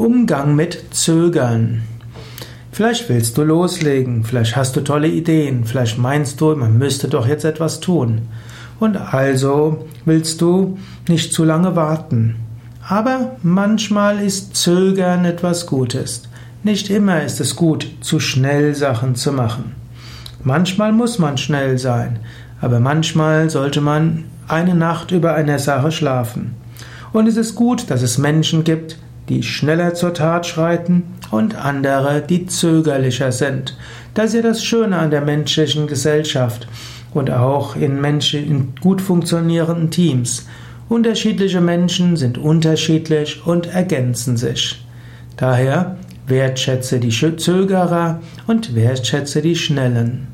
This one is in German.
Umgang mit Zögern. Vielleicht willst du loslegen, vielleicht hast du tolle Ideen, vielleicht meinst du, man müsste doch jetzt etwas tun. Und also willst du nicht zu lange warten. Aber manchmal ist Zögern etwas Gutes. Nicht immer ist es gut, zu schnell Sachen zu machen. Manchmal muss man schnell sein, aber manchmal sollte man eine Nacht über einer Sache schlafen. Und es ist gut, dass es Menschen gibt, die schneller zur Tat schreiten und andere, die zögerlicher sind. Das ist ja das Schöne an der menschlichen Gesellschaft und auch in, Menschen, in gut funktionierenden Teams. Unterschiedliche Menschen sind unterschiedlich und ergänzen sich. Daher wertschätze die Zögerer und wertschätze die Schnellen.